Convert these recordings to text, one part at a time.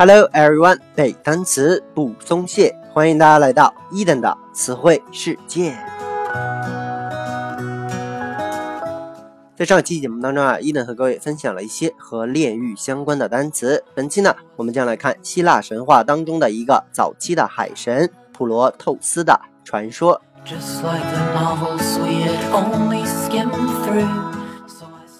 Hello everyone，背单词不松懈，欢迎大家来到一等的词汇世界。在上期节目当中啊，伊登和各位分享了一些和炼狱相关的单词。本期呢，我们将来看希腊神话当中的一个早期的海神普罗透斯的传说。Just like the novels we had only skimmed through.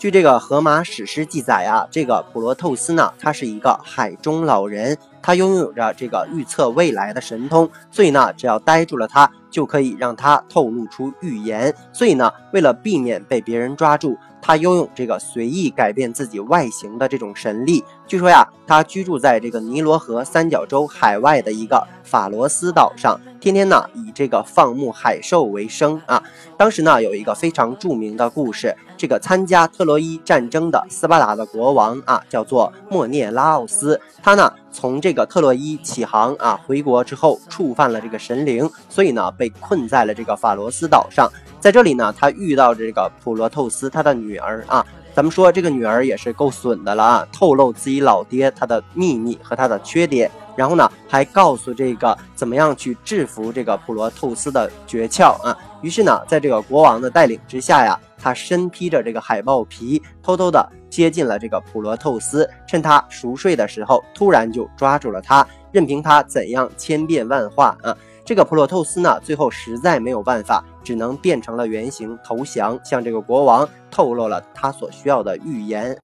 据这个荷马史诗记载啊，这个普罗透斯呢，他是一个海中老人，他拥有着这个预测未来的神通，所以呢，只要呆住了他，就可以让他透露出预言。所以呢，为了避免被别人抓住。他拥有这个随意改变自己外形的这种神力。据说呀，他居住在这个尼罗河三角洲海外的一个法罗斯岛上，天天呢以这个放牧海兽为生啊。当时呢有一个非常著名的故事，这个参加特洛伊战争的斯巴达的国王啊，叫做莫涅拉奥斯。他呢从这个特洛伊起航啊，回国之后触犯了这个神灵，所以呢被困在了这个法罗斯岛上。在这里呢，他遇到这个普罗透斯他的女儿啊，咱们说这个女儿也是够损的了啊，透露自己老爹他的秘密和他的缺点，然后呢还告诉这个怎么样去制服这个普罗透斯的诀窍啊。于是呢，在这个国王的带领之下呀，他身披着这个海豹皮，偷偷的接近了这个普罗透斯，趁他熟睡的时候，突然就抓住了他，任凭他怎样千变万化啊。这个普罗透斯呢，最后实在没有办法，只能变成了原形投降，向这个国王透露了他所需要的预言。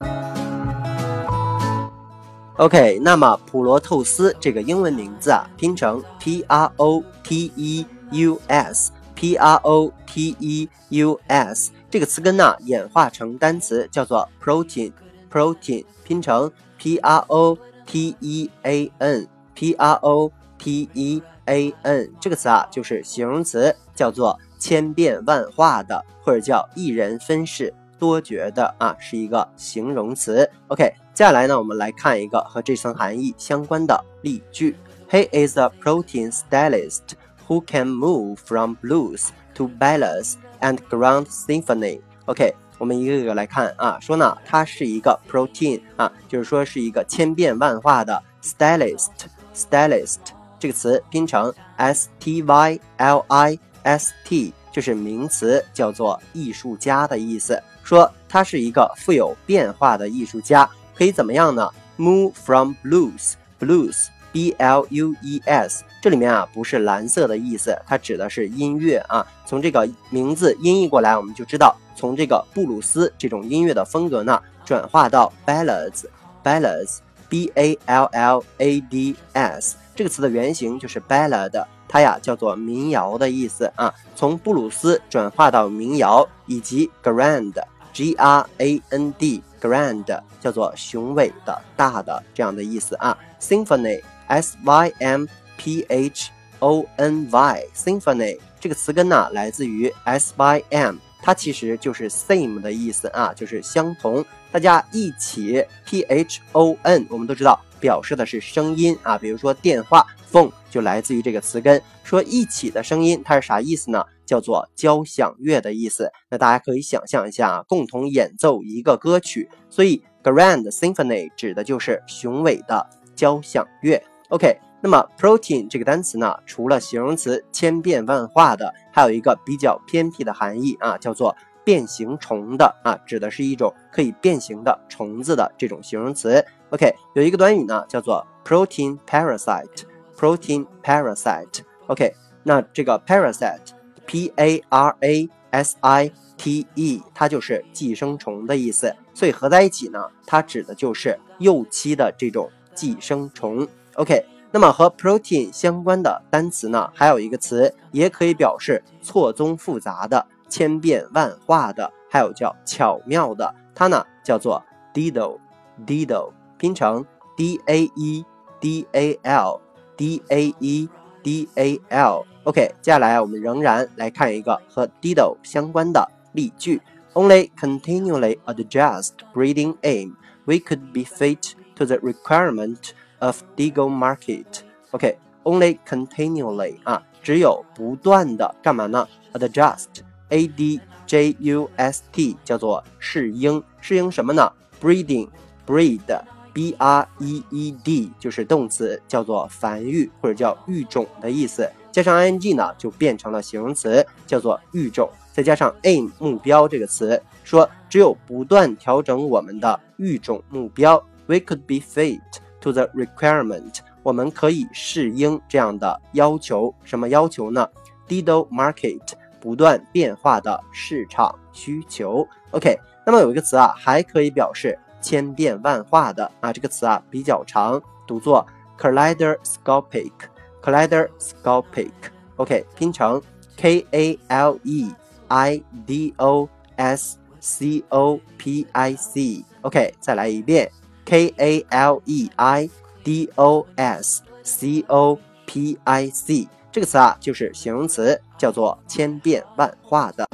OK，那么普罗透斯这个英文名字啊，拼成 P R O T E U S，P R O T E U S 这个词根呢，演化成单词叫做 protein，protein 拼成 P R O T E A N，P R O T E。a n 这个词啊，就是形容词，叫做千变万化的，或者叫一人分饰多角的啊，是一个形容词。OK，接下来呢，我们来看一个和这层含义相关的例句：He is a protein stylist who can move from blues to ballads and grand symphony。OK，我们一个个来看啊，说呢，他是一个 protein 啊，就是说是一个千变万化的 stylist，stylist。这个词拼成 s t y l i s t， 就是名词，叫做艺术家的意思。说他是一个富有变化的艺术家，可以怎么样呢？Move from blues，blues，b l u e s，这里面啊不是蓝色的意思，它指的是音乐啊。从这个名字音译过来，我们就知道，从这个布鲁斯这种音乐的风格呢，转化到 ballads，ballads，b a l l a d s。这个词的原型就是 ballad，它呀叫做民谣的意思啊。从布鲁斯转化到民谣，以及 grand，g r a n d，grand 叫做雄伟的、大的这样的意思啊。symphony，s y m p h o n y，symphony 这个词根呢来自于 s y m，它其实就是 same 的意思啊，就是相同。大家一起 p h o n，我们都知道。表示的是声音啊，比如说电话 phone 就来自于这个词根。说一起的声音，它是啥意思呢？叫做交响乐的意思。那大家可以想象一下啊，共同演奏一个歌曲，所以 grand symphony 指的就是雄伟的交响乐。OK，那么 protein 这个单词呢，除了形容词千变万化的，还有一个比较偏僻的含义啊，叫做变形虫的啊，指的是一种可以变形的虫子的这种形容词。OK，有一个短语呢，叫做 protein parasite，protein parasite。OK，那这个 parasite，P A R A S I T E，它就是寄生虫的意思，所以合在一起呢，它指的就是幼期的这种寄生虫。OK，那么和 protein 相关的单词呢，还有一个词，也可以表示错综复杂的、千变万化的，还有叫巧妙的，它呢叫做 diddle，diddle。拼成 d a e d a l d a e d a l。OK，接下来我们仍然来看一个和 diddle 相关的例句：Only continually adjust breeding aim, we could be fit to the requirement of diddle market. OK，only continually 啊，只有不断的干嘛呢？Adjust，a d j u s t，叫做适应，适应什么呢？Breeding，breed。 B r e e d 就是动词，叫做繁育或者叫育种的意思。加上 i n g 呢，就变成了形容词，叫做育种。再加上 aim 目标这个词，说只有不断调整我们的育种目标，we could be fit to the requirement，我们可以适应这样的要求。什么要求呢？Dido market，不断变化的市场需求。OK，那么有一个词啊，还可以表示千变万化的啊，这个词啊比较长，读作 kaleidoscopic，kaleidoscopic。OK，拼成 K A L E。I D O S C O P I C，OK，再来一遍，K A L E I D O S C O P I C，这个词啊就是形容词，叫做千变万化的。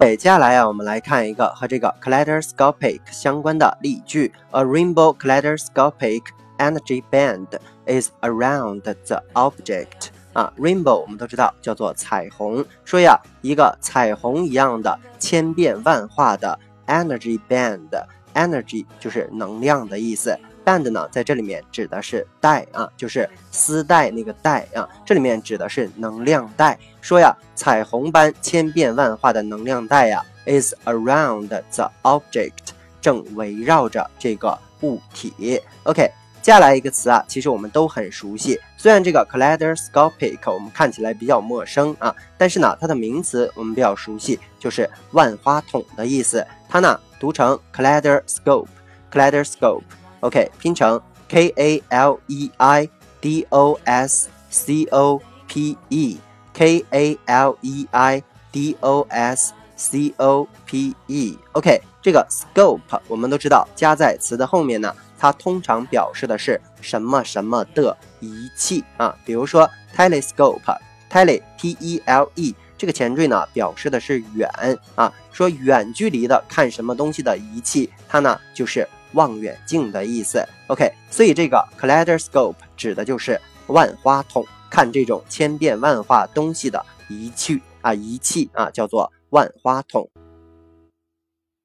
对，接下来啊，我们来看一个和这个 kaleidoscopic 相关的例句：A rainbow kaleidoscopic energy band is around the object。啊，rainbow 我们都知道叫做彩虹。说呀，一个彩虹一样的千变万化的 energy band，energy 就是能量的意思。band 呢，在这里面指的是带啊，就是丝带那个带啊。这里面指的是能量带。说呀，彩虹般千变万化的能量带呀，is around the object，正围绕着这个物体。OK。接下来一个词啊，其实我们都很熟悉。虽然这个 kaleidoscopic 我们看起来比较陌生啊，但是呢，它的名词我们比较熟悉，就是万花筒的意思。它呢读成 kaleidoscope，kaleidoscope。OK，拼成 K A L E I D O S C O P E，K A L E I D O S C O P E。OK，这个 scope 我们都知道，加在词的后面呢。它通常表示的是什么什么的仪器啊？比如说 telescope，tele t e l e 这个前缀呢，表示的是远啊，说远距离的看什么东西的仪器，它呢就是望远镜的意思。OK，所以这个 kaleidoscope 指的就是万花筒，看这种千变万化东西的仪器啊，仪器啊叫做万花筒。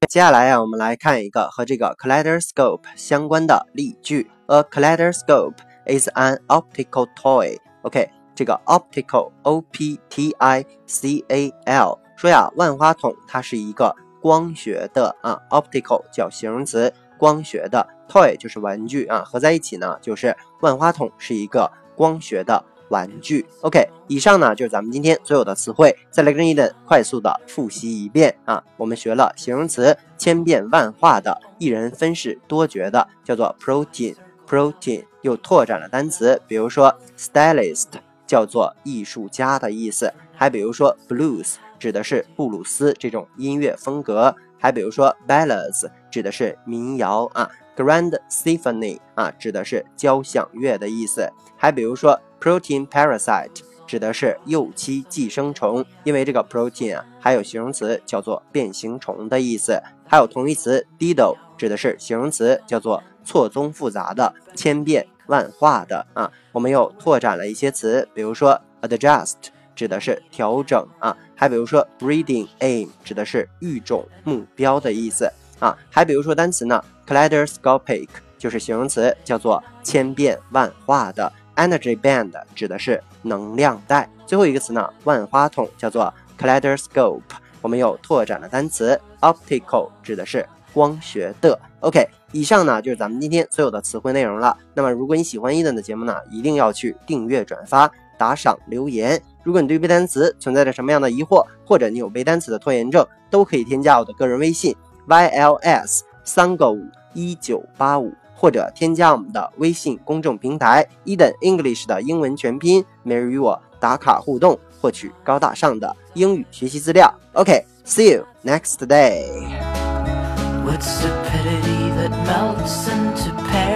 接下来啊，我们来看一个和这个 kaleidoscope 相关的例句。A kaleidoscope is an optical toy. OK，这个 optical O P T I C A L 说呀，万花筒它是一个光学的啊，optical 叫形容词，光学的 toy 就是玩具啊，合在一起呢就是万花筒是一个光学的。玩具，OK，以上呢就是咱们今天所有的词汇，再来跟伊登快速的复习一遍。啊。我们学了形容词千变万化的，一人分饰多角的，叫做 protein，protein 又拓展了单词，比如说 stylist 叫做艺术家的意思，还比如说 blues 指的是布鲁斯这种音乐风格，还比如说 ballads 指的是民谣。啊，grand symphony 啊指的是交响乐的意思，还比如说。Protein parasite 指的是幼期寄生虫，因为这个 protein 啊，还有形容词叫做变形虫的意思，还有同义词 dido 指的是形容词叫做错综复杂的、千变万化的啊。我们又拓展了一些词，比如说 adjust 指的是调整啊，还比如说 breeding aim 指的是育种目标的意思啊，还比如说单词呢 kaleidoscopic 就是形容词叫做千变万化的。Energy band 指的是能量带，最后一个词呢，万花筒叫做 kaleidoscope。我们又拓展了单词 optical，指的是光学的。OK，以上呢就是咱们今天所有的词汇内容了。那么如果你喜欢伊顿的节目呢，一定要去订阅、转发、打赏、留言。如果你对背单词存在着什么样的疑惑，或者你有背单词的拖延症，都可以添加我的个人微信 yls 三个五一九八五。或者添加我们的微信公众平台 Eden English 的英文全拼，每日与我打卡互动，获取高大上的英语学习资料。OK，see you next day. What's the pity that melts into pear?